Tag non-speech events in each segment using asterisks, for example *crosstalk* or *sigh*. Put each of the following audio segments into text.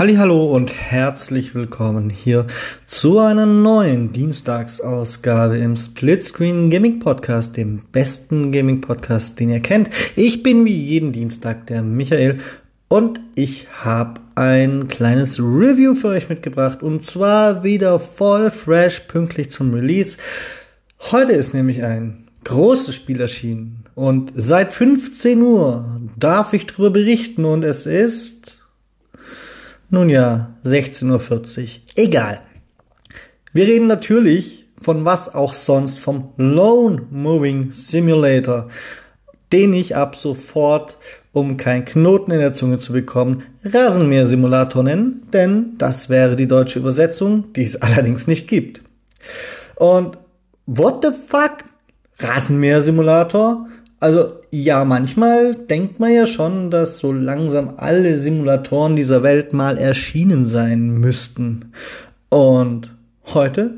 Hallo und herzlich willkommen hier zu einer neuen Dienstagsausgabe im Splitscreen Gaming Podcast, dem besten Gaming Podcast, den ihr kennt. Ich bin wie jeden Dienstag der Michael und ich habe ein kleines Review für euch mitgebracht und zwar wieder voll fresh pünktlich zum Release. Heute ist nämlich ein großes Spiel erschienen und seit 15 Uhr darf ich darüber berichten und es ist nun ja, 16.40 Uhr. Egal. Wir reden natürlich von was auch sonst vom Lone Moving Simulator, den ich ab sofort, um keinen Knoten in der Zunge zu bekommen, Rasenmäher-Simulator nennen, denn das wäre die deutsche Übersetzung, die es *laughs* allerdings nicht gibt. Und what the fuck? Rasenmäher-Simulator? Also ja, manchmal denkt man ja schon, dass so langsam alle Simulatoren dieser Welt mal erschienen sein müssten. Und heute,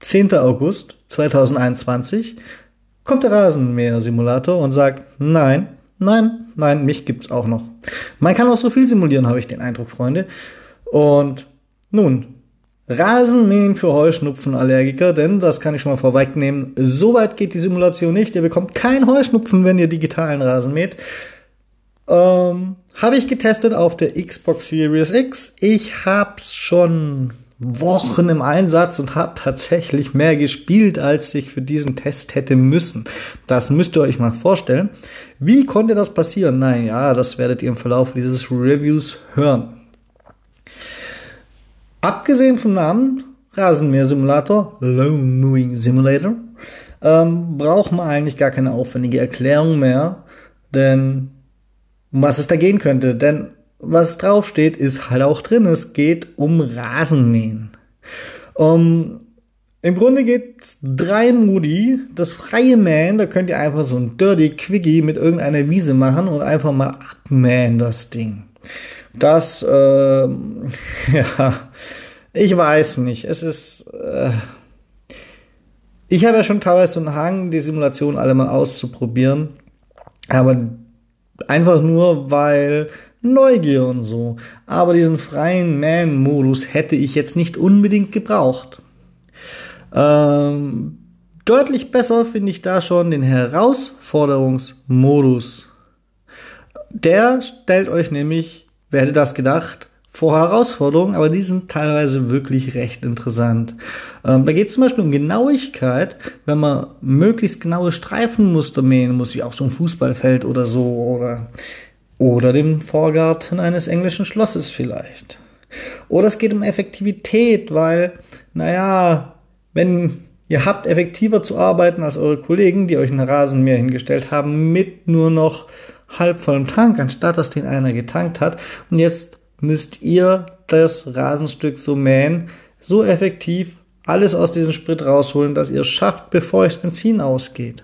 10. August 2021, kommt der Rasenmäher-Simulator und sagt, nein, nein, nein, mich gibt's auch noch. Man kann auch so viel simulieren, habe ich den Eindruck, Freunde. Und nun, Rasenmähen für Heuschnupfenallergiker, denn das kann ich schon mal vorwegnehmen. So weit geht die Simulation nicht. Ihr bekommt keinen Heuschnupfen, wenn ihr digitalen Rasen mäht. Ähm, habe ich getestet auf der Xbox Series X. Ich hab's schon Wochen im Einsatz und habe tatsächlich mehr gespielt, als ich für diesen Test hätte müssen. Das müsst ihr euch mal vorstellen. Wie konnte das passieren? Nein, ja, das werdet ihr im Verlauf dieses Reviews hören. Abgesehen vom Namen Rasenmäher-Simulator, Low Mowing Simulator, ähm, braucht man eigentlich gar keine aufwendige Erklärung mehr, denn um was es da gehen könnte. Denn was draufsteht, ist halt auch drin. Es geht um Rasenmähen. Um, Im Grunde geht's drei Modi. Das freie Mähen, da könnt ihr einfach so ein Dirty Quickie mit irgendeiner Wiese machen und einfach mal abmähen das Ding. Das, äh, *laughs* ja, ich weiß nicht. Es ist, äh, ich habe ja schon teilweise so einen Hang, die Simulation alle mal auszuprobieren. Aber einfach nur, weil Neugier und so. Aber diesen freien Man-Modus hätte ich jetzt nicht unbedingt gebraucht. Ähm, deutlich besser finde ich da schon den Herausforderungsmodus. Der stellt euch nämlich Wer hätte das gedacht? Vor Herausforderungen, aber die sind teilweise wirklich recht interessant. Ähm, da geht es zum Beispiel um Genauigkeit, wenn man möglichst genaue Streifenmuster mähen muss, wie auf so einem Fußballfeld oder so, oder, oder dem Vorgarten eines englischen Schlosses vielleicht. Oder es geht um Effektivität, weil, naja, wenn ihr habt effektiver zu arbeiten als eure Kollegen, die euch einen Rasenmäher hingestellt haben, mit nur noch halb vollem Tank, anstatt dass den einer getankt hat. Und jetzt müsst ihr das Rasenstück so mähen, so effektiv alles aus diesem Sprit rausholen, dass ihr schafft, bevor euch das Benzin ausgeht.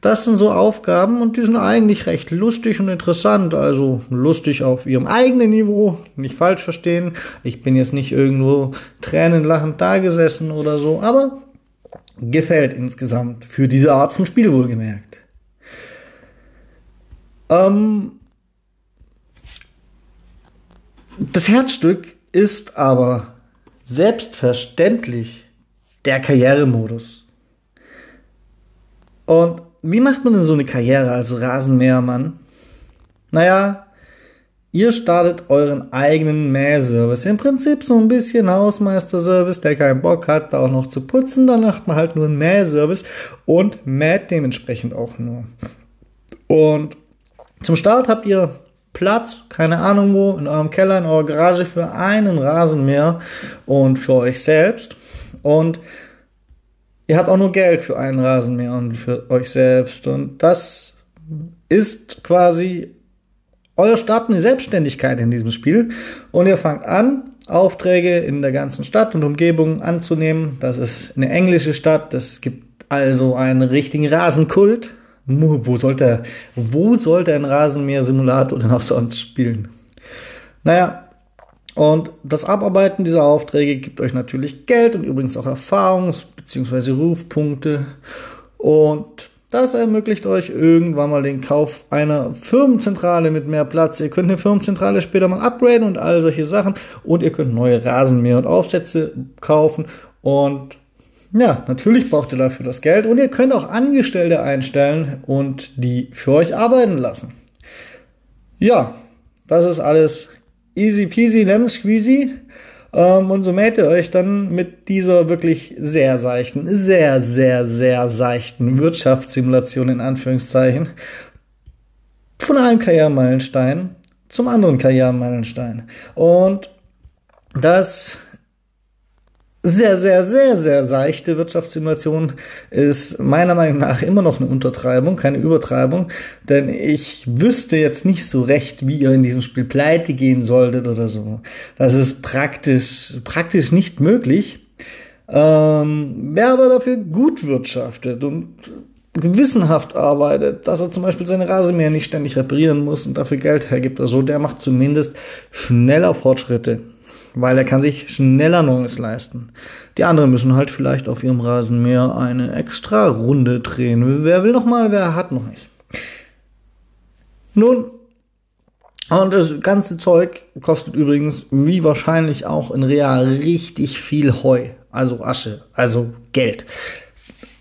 Das sind so Aufgaben und die sind eigentlich recht lustig und interessant. Also lustig auf ihrem eigenen Niveau, nicht falsch verstehen. Ich bin jetzt nicht irgendwo tränenlachend da gesessen oder so, aber gefällt insgesamt für diese Art von Spiel wohlgemerkt. Ähm, das Herzstück ist aber selbstverständlich der Karrieremodus. Und wie macht man denn so eine Karriere als Rasenmähermann? Naja, ihr startet euren eigenen Mähservice. Im Prinzip so ein bisschen Hausmeisterservice, der keinen Bock hat, da auch noch zu putzen. Dann macht man halt nur einen Mähservice und mäht dementsprechend auch nur. Und zum Start habt ihr Platz, keine Ahnung wo, in eurem Keller, in eurer Garage für einen Rasenmäher und für euch selbst. Und ihr habt auch nur Geld für einen Rasenmäher und für euch selbst. Und das ist quasi euer Start in die Selbstständigkeit in diesem Spiel. Und ihr fangt an, Aufträge in der ganzen Stadt und Umgebung anzunehmen. Das ist eine englische Stadt. Es gibt also einen richtigen Rasenkult. Wo sollte, wo sollte ein Rasenmäher-Simulator denn auch sonst spielen? Naja, und das Abarbeiten dieser Aufträge gibt euch natürlich Geld und übrigens auch Erfahrungs- bzw. Rufpunkte. Und Das ermöglicht euch irgendwann mal den Kauf einer Firmenzentrale mit mehr Platz. Ihr könnt eine Firmenzentrale später mal upgraden und all solche Sachen. Und ihr könnt neue Rasenmäher und Aufsätze kaufen. Und ja, natürlich braucht ihr dafür das Geld. Und ihr könnt auch Angestellte einstellen und die für euch arbeiten lassen. Ja, das ist alles easy peasy, lemon squeezy. Ähm, und so mäht ihr euch dann mit dieser wirklich sehr seichten, sehr, sehr, sehr seichten Wirtschaftssimulation in Anführungszeichen von einem Karrieremeilenstein zum anderen Karrieremeilenstein. Und das sehr, sehr, sehr, sehr seichte Wirtschaftssimulation ist meiner Meinung nach immer noch eine Untertreibung, keine Übertreibung, denn ich wüsste jetzt nicht so recht, wie ihr in diesem Spiel pleite gehen solltet oder so. Das ist praktisch, praktisch nicht möglich. Ähm, wer aber dafür gut wirtschaftet und gewissenhaft arbeitet, dass er zum Beispiel seine Rasenmäher nicht ständig reparieren muss und dafür Geld hergibt oder so, der macht zumindest schneller Fortschritte weil er kann sich schneller Neues leisten. Die anderen müssen halt vielleicht auf ihrem Rasenmäher eine extra Runde drehen. Wer will noch mal, wer hat noch nicht. Nun, und das ganze Zeug kostet übrigens, wie wahrscheinlich auch in Real, richtig viel Heu. Also Asche, also Geld.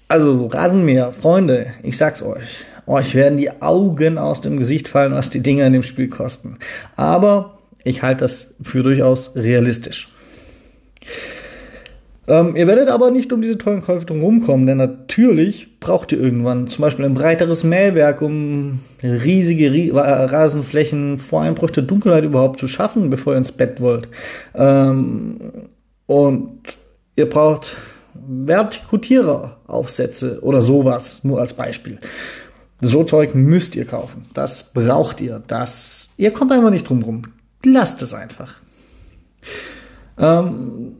Also Rasenmäher, Freunde, ich sag's euch. Euch werden die Augen aus dem Gesicht fallen, was die Dinger in dem Spiel kosten. Aber ich halte das für durchaus realistisch. Ähm, ihr werdet aber nicht um diese tollen Käufe drum kommen, denn natürlich braucht ihr irgendwann zum Beispiel ein breiteres Mähwerk, um riesige Rasenflächen vor Einbruch der Dunkelheit überhaupt zu schaffen, bevor ihr ins Bett wollt. Ähm, und ihr braucht Vertikutierer-Aufsätze oder sowas, nur als Beispiel. So Zeug müsst ihr kaufen. Das braucht ihr. Das, ihr kommt einfach nicht drum rum. Lasst es einfach. Ähm,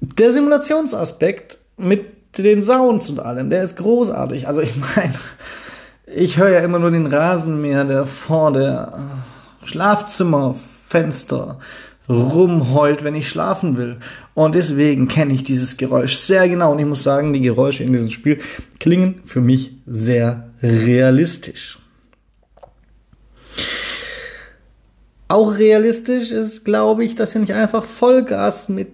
der Simulationsaspekt mit den Sounds und allem, der ist großartig. Also ich *laughs* meine, ich höre ja immer nur den Rasenmäher, der vor der Schlafzimmerfenster rumheult, wenn ich schlafen will. Und deswegen kenne ich dieses Geräusch sehr genau. Und ich muss sagen, die Geräusche in diesem Spiel klingen für mich sehr realistisch. Auch realistisch ist, glaube ich, dass ihr nicht einfach Vollgas mit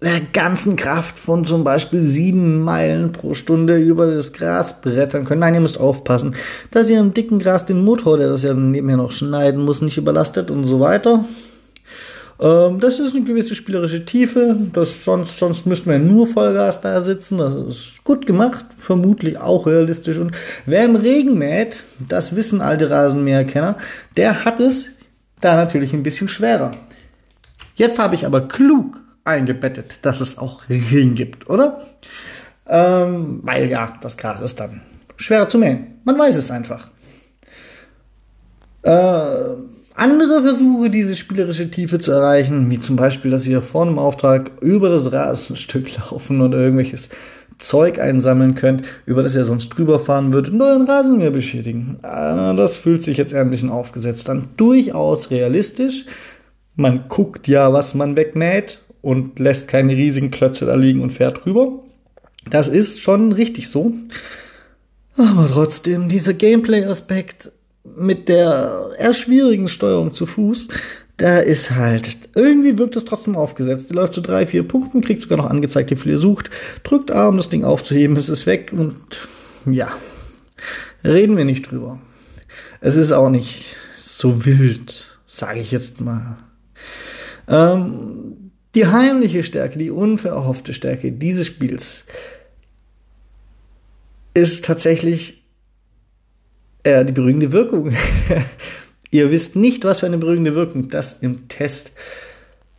der ganzen Kraft von zum Beispiel sieben Meilen pro Stunde über das Gras brettern könnt. Nein, ihr müsst aufpassen, dass ihr im dicken Gras den Motor, der das ja nebenher noch schneiden muss, nicht überlastet und so weiter. Ähm, das ist eine gewisse spielerische Tiefe. Das sonst, sonst müssten wir nur Vollgas da sitzen. Das ist gut gemacht, vermutlich auch realistisch. Und wer im Regen mäht, das wissen alte Rasenmäherkenner, der hat es da natürlich ein bisschen schwerer. Jetzt habe ich aber klug eingebettet, dass es auch Regen gibt, oder? Ähm, weil ja, das Gras ist dann schwerer zu mähen. Man weiß es einfach. Äh, andere Versuche, diese spielerische Tiefe zu erreichen, wie zum Beispiel, dass ihr vor einem Auftrag über das Rasenstück *laughs* laufen oder irgendwelches Zeug einsammeln könnt, über das ihr sonst drüber fahren würdet und euren Rasenmäher beschädigen. Äh, das fühlt sich jetzt eher ein bisschen aufgesetzt an. Durchaus realistisch. Man guckt ja, was man wegmäht und lässt keine riesigen Klötze da liegen und fährt rüber. Das ist schon richtig so. Aber trotzdem, dieser Gameplay-Aspekt mit der eher schwierigen Steuerung zu Fuß, da ist halt, irgendwie wirkt es trotzdem aufgesetzt. Die läuft zu drei, vier Punkten, kriegt sogar noch angezeigt, wie viel ihr sucht, drückt A, um das Ding aufzuheben, es ist weg und ja, reden wir nicht drüber. Es ist auch nicht so wild, sage ich jetzt mal. Ähm, die heimliche Stärke, die unverhoffte Stärke dieses Spiels ist tatsächlich äh, die beruhigende Wirkung. *laughs* Ihr wisst nicht, was für eine beruhigende Wirkung das im Test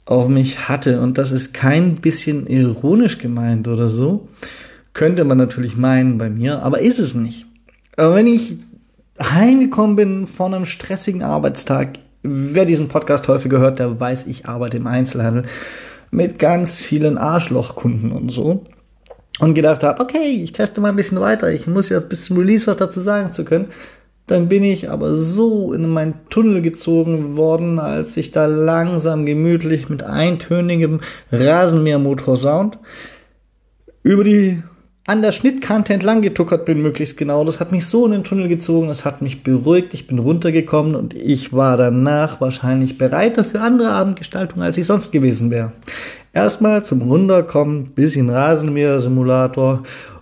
auf mich hatte. Und das ist kein bisschen ironisch gemeint oder so. Könnte man natürlich meinen bei mir, aber ist es nicht. Aber wenn ich heimgekommen bin von einem stressigen Arbeitstag, wer diesen Podcast häufig hört, der weiß, ich arbeite im Einzelhandel mit ganz vielen Arschlochkunden und so. Und gedacht habe, okay, ich teste mal ein bisschen weiter. Ich muss ja bis zum Release was dazu sagen zu können. Dann bin ich aber so in meinen Tunnel gezogen worden, als ich da langsam gemütlich mit eintönigem Rasenmähermotor-Sound über die an der Schnittkante entlang getuckert bin, möglichst genau. Das hat mich so in den Tunnel gezogen, das hat mich beruhigt, ich bin runtergekommen und ich war danach wahrscheinlich bereiter für andere Abendgestaltungen, als ich sonst gewesen wäre. Erstmal zum Runterkommen, bisschen Rasenmäher-Simulator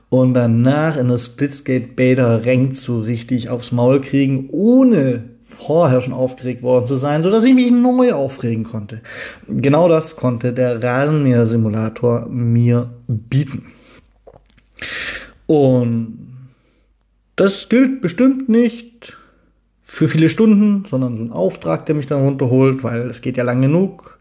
und danach in das Splitsgate Beta Rank so richtig aufs Maul kriegen, ohne vorher schon aufgeregt worden zu sein, so dass ich mich neu aufregen konnte. Genau das konnte der Rasenmäher-Simulator mir bieten. Und das gilt bestimmt nicht für viele Stunden, sondern so ein Auftrag, der mich dann runterholt, weil es geht ja lang genug.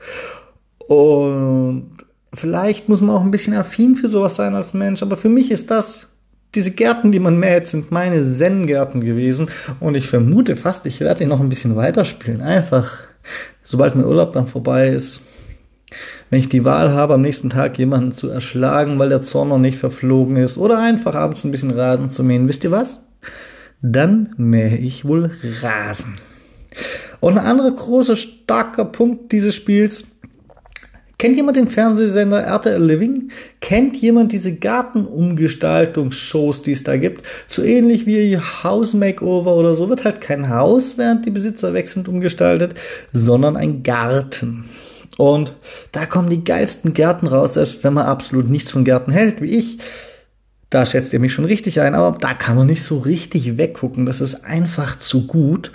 Und vielleicht muss man auch ein bisschen affin für sowas sein als Mensch, aber für mich ist das, diese Gärten, die man mäht, sind meine Zen-Gärten gewesen. Und ich vermute fast, ich werde ihn noch ein bisschen weiterspielen. Einfach, sobald mein Urlaub dann vorbei ist, wenn ich die Wahl habe, am nächsten Tag jemanden zu erschlagen, weil der Zorn noch nicht verflogen ist, oder einfach abends ein bisschen Rasen zu mähen, wisst ihr was? Dann mähe ich wohl Rasen. Und ein anderer großer, starker Punkt dieses Spiels, Kennt jemand den Fernsehsender RTL Living? Kennt jemand diese Gartenumgestaltungsshows, die es da gibt? So ähnlich wie House Makeover oder so wird halt kein Haus, während die Besitzer wechselnd umgestaltet, sondern ein Garten. Und da kommen die geilsten Gärten raus, selbst wenn man absolut nichts von Gärten hält, wie ich. Da schätzt ihr mich schon richtig ein, aber da kann man nicht so richtig weggucken. Das ist einfach zu gut.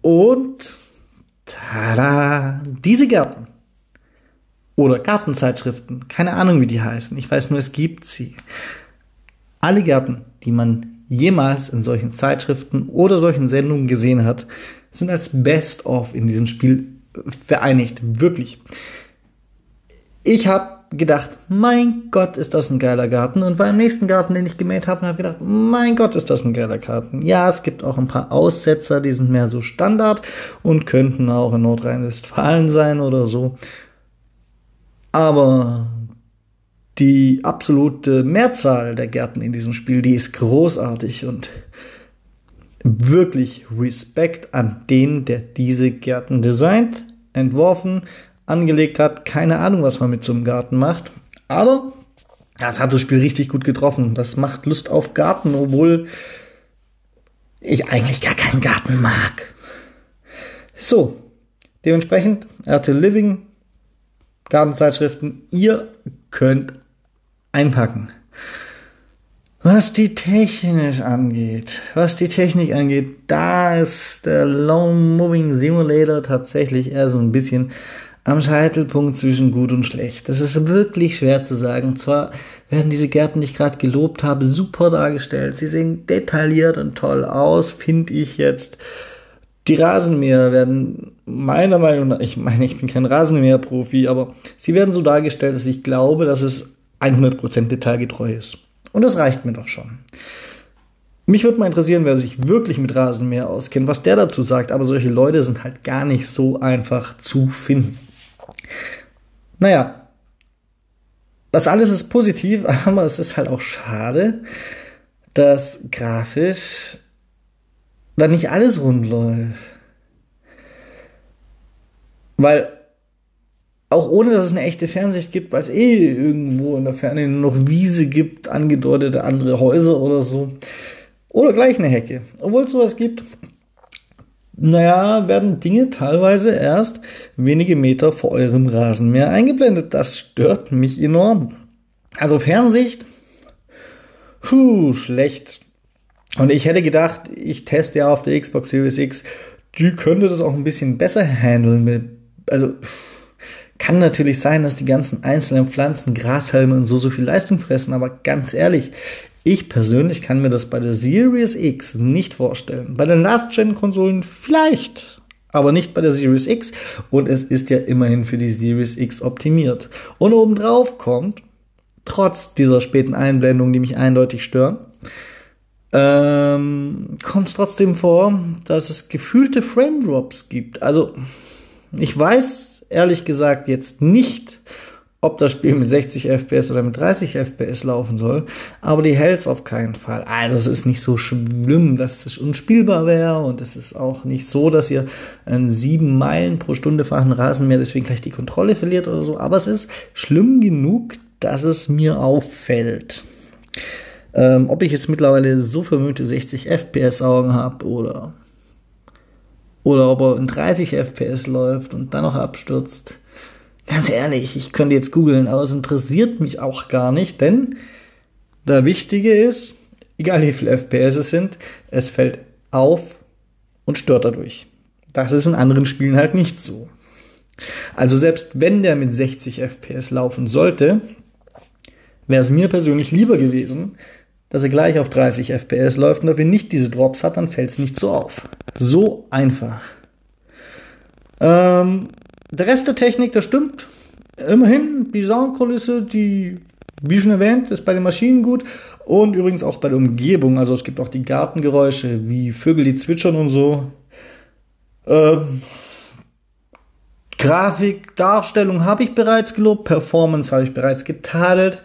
Und tada, diese Gärten oder Gartenzeitschriften, keine Ahnung, wie die heißen. Ich weiß nur, es gibt sie. Alle Gärten, die man jemals in solchen Zeitschriften oder solchen Sendungen gesehen hat, sind als Best-of in diesem Spiel vereinigt. Wirklich. Ich habe gedacht, mein Gott, ist das ein geiler Garten. Und beim nächsten Garten, den ich gemäht habe, habe gedacht, mein Gott, ist das ein geiler Garten. Ja, es gibt auch ein paar Aussetzer, die sind mehr so Standard und könnten auch in Nordrhein-Westfalen sein oder so. Aber die absolute Mehrzahl der Gärten in diesem Spiel, die ist großartig und wirklich Respekt an den, der diese Gärten designt, entworfen, angelegt hat. Keine Ahnung, was man mit so einem Garten macht. Aber das hat das Spiel richtig gut getroffen. Das macht Lust auf Garten, obwohl ich eigentlich gar keinen Garten mag. So, dementsprechend RTL Living, Gartenzeitschriften, ihr könnt einpacken. Was die Technik angeht, was die Technik angeht, da ist der Lone Moving Simulator tatsächlich eher so ein bisschen am Scheitelpunkt zwischen gut und schlecht. Das ist wirklich schwer zu sagen. Zwar werden diese Gärten, die ich gerade gelobt habe, super dargestellt. Sie sehen detailliert und toll aus, finde ich jetzt. Die Rasenmäher werden meiner Meinung nach, ich meine, ich bin kein Rasenmäher-Profi, aber sie werden so dargestellt, dass ich glaube, dass es 100% detailgetreu ist. Und das reicht mir doch schon. Mich würde mal interessieren, wer sich wirklich mit Rasenmäher auskennt, was der dazu sagt. Aber solche Leute sind halt gar nicht so einfach zu finden. Naja, das alles ist positiv, *laughs* aber es ist halt auch schade, dass grafisch da nicht alles rund läuft. Weil auch ohne dass es eine echte Fernsicht gibt, weil es eh irgendwo in der Ferne noch Wiese gibt, angedeutete andere Häuser oder so. Oder gleich eine Hecke. Obwohl es sowas gibt, naja, werden Dinge teilweise erst wenige Meter vor eurem Rasenmäher eingeblendet. Das stört mich enorm. Also Fernsicht, puh, schlecht. Und ich hätte gedacht, ich teste ja auf der Xbox Series X, die könnte das auch ein bisschen besser handeln. Also, kann natürlich sein, dass die ganzen einzelnen Pflanzen, Grashalme und so so viel Leistung fressen, aber ganz ehrlich, ich persönlich kann mir das bei der Series X nicht vorstellen. Bei den Last-Gen-Konsolen vielleicht, aber nicht bei der Series X. Und es ist ja immerhin für die Series X optimiert. Und obendrauf kommt, trotz dieser späten Einblendungen, die mich eindeutig stören, ähm, kommt es trotzdem vor, dass es gefühlte Frame Drops gibt. Also, ich weiß ehrlich gesagt jetzt nicht, ob das Spiel mit 60 FPS oder mit 30 FPS laufen soll, aber die hält's auf keinen Fall. Also es ist nicht so schlimm, dass es unspielbar wäre und es ist auch nicht so, dass ihr einen 7 Meilen pro Stunde fahrenden Rasenmäher deswegen gleich die Kontrolle verliert oder so, aber es ist schlimm genug, dass es mir auffällt. Ähm, ob ich jetzt mittlerweile so vermöhnte 60 FPS Augen habe oder oder ob er in 30 FPS läuft und dann noch abstürzt. Ganz ehrlich, ich könnte jetzt googeln, aber es interessiert mich auch gar nicht, denn der Wichtige ist, egal wie viele FPS es sind, es fällt auf und stört dadurch. Das ist in anderen Spielen halt nicht so. Also selbst wenn der mit 60 FPS laufen sollte, wäre es mir persönlich lieber gewesen, dass er gleich auf 30 FPS läuft und dafür nicht diese Drops hat, dann fällt es nicht so auf. So einfach. Ähm, der Rest der Technik, das stimmt. Immerhin, die Soundkulisse, die, wie schon erwähnt, ist bei den Maschinen gut und übrigens auch bei der Umgebung. Also es gibt auch die Gartengeräusche, wie Vögel, die zwitschern und so. Ähm, Grafik, Darstellung habe ich bereits gelobt, Performance habe ich bereits getadelt.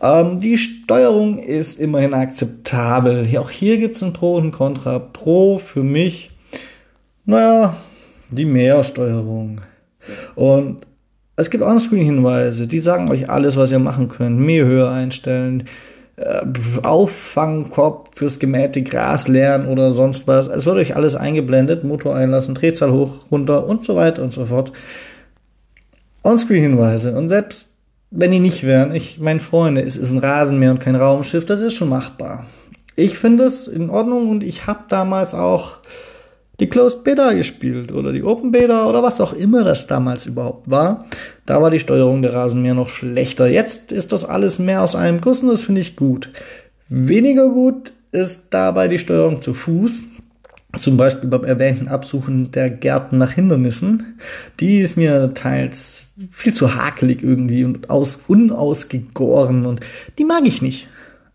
Ähm, die Steuerung ist immerhin akzeptabel. Auch hier gibt es ein Pro und ein Contra. Pro für mich, naja, die Mehrsteuerung. Und es gibt Onscreen-Hinweise, die sagen euch alles, was ihr machen könnt. Mehr höher einstellen, äh, Auffangkorb fürs gemähte Gras leeren oder sonst was. Es wird euch alles eingeblendet, Motor einlassen, Drehzahl hoch, runter und so weiter und so fort. Onscreen-Hinweise. Und selbst wenn die nicht wären, ich, mein Freunde, es ist ein Rasenmäher und kein Raumschiff, das ist schon machbar. Ich finde es in Ordnung und ich habe damals auch die Closed Beta gespielt oder die Open Beta oder was auch immer das damals überhaupt war. Da war die Steuerung der Rasenmäher noch schlechter. Jetzt ist das alles mehr aus einem Guss und das finde ich gut. Weniger gut ist dabei die Steuerung zu Fuß. Zum Beispiel beim erwähnten Absuchen der Gärten nach Hindernissen. Die ist mir teils viel zu hakelig irgendwie und aus, unausgegoren und die mag ich nicht.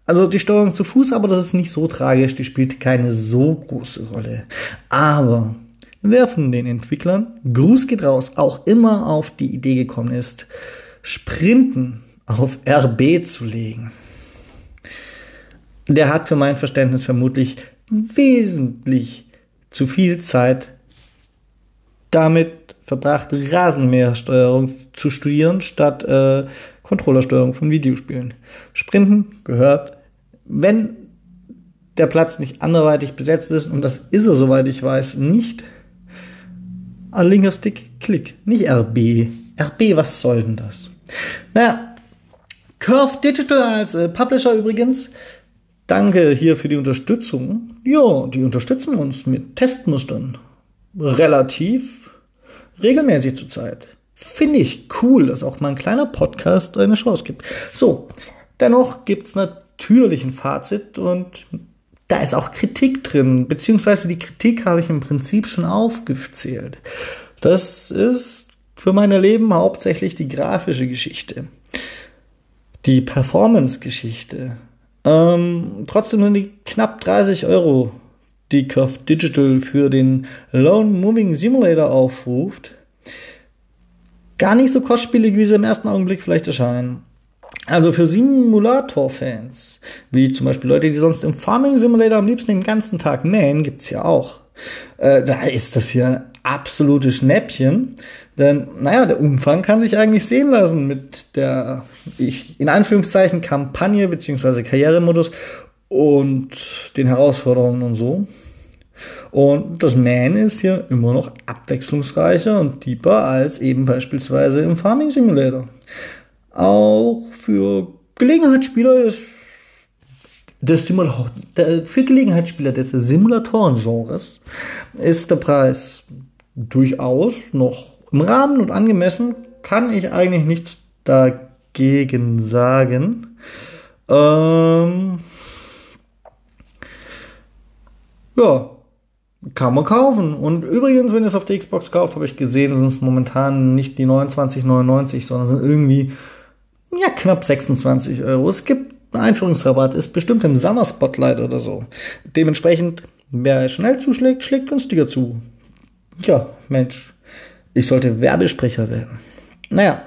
Also die Steuerung zu Fuß, aber das ist nicht so tragisch, die spielt keine so große Rolle. Aber wer von den Entwicklern, Gruß geht raus, auch immer auf die Idee gekommen ist, Sprinten auf RB zu legen, der hat für mein Verständnis vermutlich wesentlich zu viel Zeit damit verbracht, Rasenmähersteuerung zu studieren, statt äh, Controllersteuerung von Videospielen. Sprinten gehört, wenn der Platz nicht anderweitig besetzt ist, und das ist er, soweit ich weiß, nicht, an linker Stick, Klick, nicht RB. RB, was soll denn das? Naja, Curve Digital als äh, Publisher übrigens, danke hier für die Unterstützung. Ja, die unterstützen uns mit Testmustern. Relativ regelmäßig zurzeit finde ich cool, dass auch mal ein kleiner Podcast eine Chance gibt. So, dennoch gibt es natürlich ein Fazit und da ist auch Kritik drin, beziehungsweise die Kritik habe ich im Prinzip schon aufgezählt. Das ist für mein Leben hauptsächlich die grafische Geschichte, die Performance-Geschichte. Ähm, trotzdem sind die knapp 30 Euro, die Curve Digital für den Lone Moving Simulator aufruft gar nicht so kostspielig, wie sie im ersten Augenblick vielleicht erscheinen. Also für Simulator-Fans, wie zum Beispiel Leute, die sonst im Farming Simulator am liebsten den ganzen Tag mähen, gibt's ja auch. Äh, da ist das hier ein absolutes Schnäppchen. Denn, naja, der Umfang kann sich eigentlich sehen lassen mit der, ich, in Anführungszeichen, Kampagne bzw. Karrieremodus und den Herausforderungen und so. Und das Man ist hier immer noch abwechslungsreicher und deeper als eben beispielsweise im Farming Simulator. Auch für Gelegenheitsspieler ist des Simulator, für Gelegenheitsspieler des Simulatoren-Genres ist der Preis durchaus noch im Rahmen und angemessen. Kann ich eigentlich nichts dagegen sagen. Ähm, ja, kann man kaufen. Und übrigens, wenn ihr es auf der Xbox kauft, habe ich gesehen, sind es momentan nicht die 29,99, sondern sind irgendwie ja, knapp 26 Euro. Es gibt Einführungsrabatt, ist bestimmt im Summer Spotlight oder so. Dementsprechend, wer schnell zuschlägt, schlägt günstiger zu. Ja, Mensch, ich sollte Werbesprecher werden. Naja,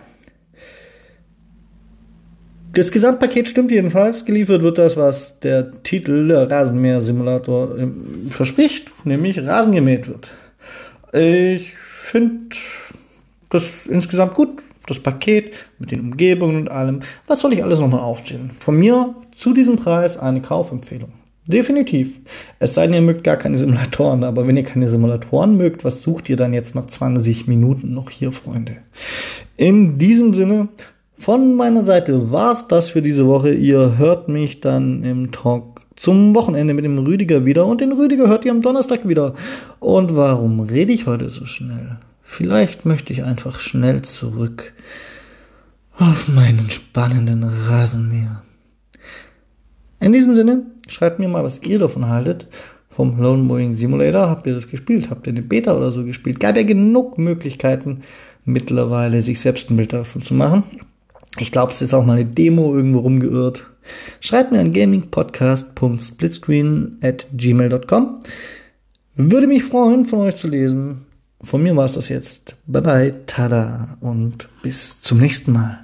das Gesamtpaket stimmt jedenfalls. Geliefert wird das, was der Titel der Rasenmäher-Simulator ähm, verspricht, nämlich Rasen gemäht wird. Ich finde das insgesamt gut. Das Paket mit den Umgebungen und allem. Was soll ich alles nochmal aufzählen? Von mir zu diesem Preis eine Kaufempfehlung. Definitiv. Es sei denn, ihr mögt gar keine Simulatoren, aber wenn ihr keine Simulatoren mögt, was sucht ihr dann jetzt nach 20 Minuten noch hier, Freunde? In diesem Sinne, von meiner Seite war's das für diese Woche. Ihr hört mich dann im Talk zum Wochenende mit dem Rüdiger wieder und den Rüdiger hört ihr am Donnerstag wieder. Und warum rede ich heute so schnell? Vielleicht möchte ich einfach schnell zurück auf meinen spannenden Rasenmäher. In diesem Sinne, schreibt mir mal, was ihr davon haltet. Vom Lone Mowing Simulator. Habt ihr das gespielt? Habt ihr eine Beta oder so gespielt? Gab ja genug Möglichkeiten, mittlerweile sich selbst ein Bild davon zu machen. Ich glaube, es ist auch mal eine Demo irgendwo rumgeirrt. Schreibt mir an gamingpodcast.splitscreen at gmail.com. Würde mich freuen, von euch zu lesen. Von mir war es das jetzt. Bye bye, tada und bis zum nächsten Mal.